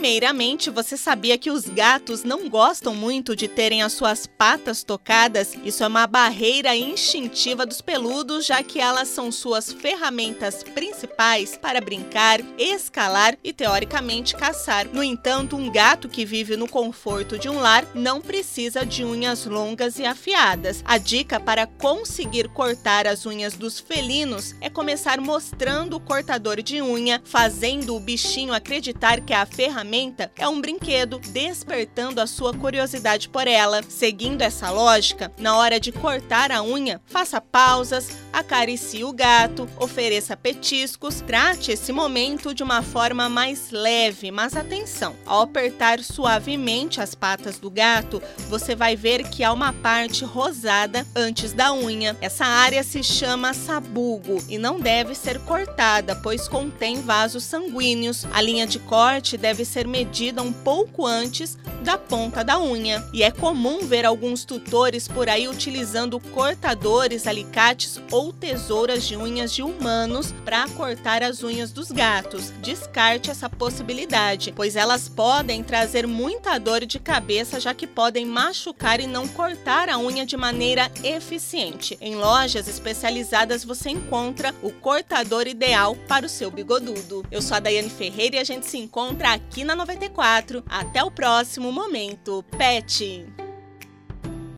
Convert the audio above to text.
Primeiramente, você sabia que os gatos não gostam muito de terem as suas patas tocadas? Isso é uma barreira instintiva dos peludos, já que elas são suas ferramentas principais para brincar, escalar e teoricamente caçar. No entanto, um gato que vive no conforto de um lar não precisa de unhas longas e afiadas. A dica para conseguir cortar as unhas dos felinos é começar mostrando o cortador de unha, fazendo o bichinho acreditar que a ferramenta é um brinquedo, despertando a sua curiosidade por ela. Seguindo essa lógica, na hora de cortar a unha, faça pausas, acaricie o gato, ofereça petiscos, trate esse momento de uma forma mais leve, mas atenção, ao apertar suavemente as patas do gato, você vai ver que há uma parte rosada antes da unha. Essa área se chama sabugo e não deve ser cortada, pois contém vasos sanguíneos. A linha de corte deve ser medida um pouco antes da ponta da unha. E é comum ver alguns tutores por aí utilizando cortadores, alicates ou tesouras de unhas de humanos para cortar as unhas dos gatos. Descarte essa possibilidade, pois elas podem trazer muita dor de cabeça, já que podem machucar e não cortar a unha de maneira eficiente. Em lojas especializadas você encontra o cortador ideal para o seu bigodudo. Eu sou a Daiane Ferreira e a gente se encontra aqui na 94. Até o próximo momento. Pet!